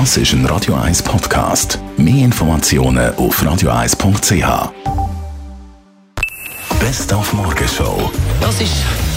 Das ist ein Radio 1 Podcast. Mehr Informationen auf radio1.ch. Best auf Morgenshow. Das ist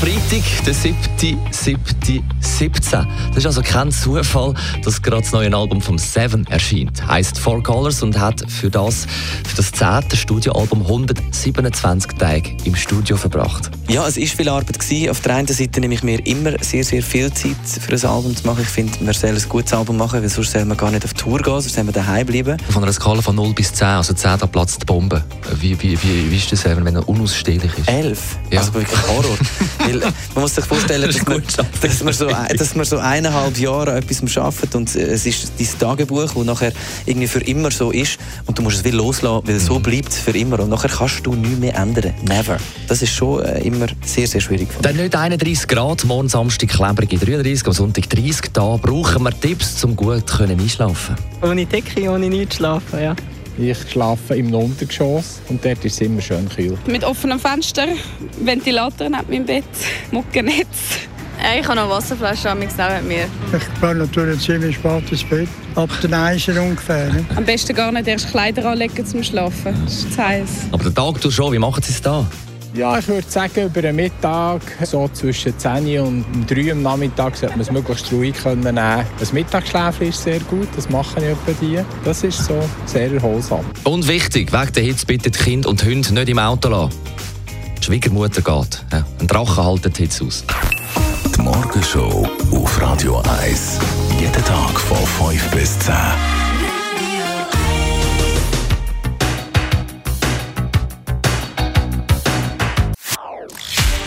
Freitag, der 7.7.17. Das ist also kein Zufall, dass gerade das neue Album vom Seven erscheint. Heißt Four Colors und hat für das, für das zehnte Studioalbum 127 Tage im Studio verbracht. Ja, es war viel Arbeit. Gewesen. Auf der einen Seite nehme ich mir immer sehr, sehr viel Zeit für ein Album zu machen. Ich finde, man soll ein gutes Album machen, weil sonst soll man gar nicht auf Tour gehen, sonst soll man daheim bleiben. Von einer Skala von 0 bis 10, also 10, da platzt die Bombe. Wie, wie, wie, wie ist das, Seven, wenn er unausstehlich ist? 11? Ja. Also wirklich Horror. weil man muss sich vorstellen, Das dass man, dass, man so, dass man so eineinhalb Jahre an etwas arbeitet und äh, es ist dein Tagebuch, das nachher irgendwie für immer so ist und du musst es wie loslassen, weil Mhm. so bleibt es für immer und nachher kannst du nichts mehr ändern. Never. Das ist schon äh, immer sehr, sehr schwierig. Dann nicht 31 Grad, morgen Samstag klebrige 33, am Sonntag 30. Da brauchen wir Tipps, um gut können einschlafen Ohne Decke, ohne nichts schlafen, ja. Ich schlafe im Untergeschoss und dort ist es immer schön kühl. Mit offenem Fenster, Ventilator neben meinem Bett, Muckennetz. Äh, Ich habe noch Wasserflasche am auch mit mir. Ich gehe natürlich ziemlich spät ins Bett. Ab den Eisen ungefähr. Ne? Am besten gar nicht erst Kleider anlegen zum Schlafen. Das ist zu heiß. Aber den Tag du schon, wie machen Sie es da? Ja, ich würde sagen, über den Mittag, so zwischen 10 und 3 am Nachmittag, sollte man es möglichst ruhig können nehmen. Das Mittagsschläfchen ist sehr gut, das mache ich etwa die. Das ist so sehr erholsam. Und wichtig, wegen der Hitze bitte die Kinder und Hunde nicht im Auto lassen. Die Schwiegermutter geht. Ja, ein Drache haltet die Hitze aus. Die Morgenshow auf Radio 1. Jeden Tag von 5 bis 10.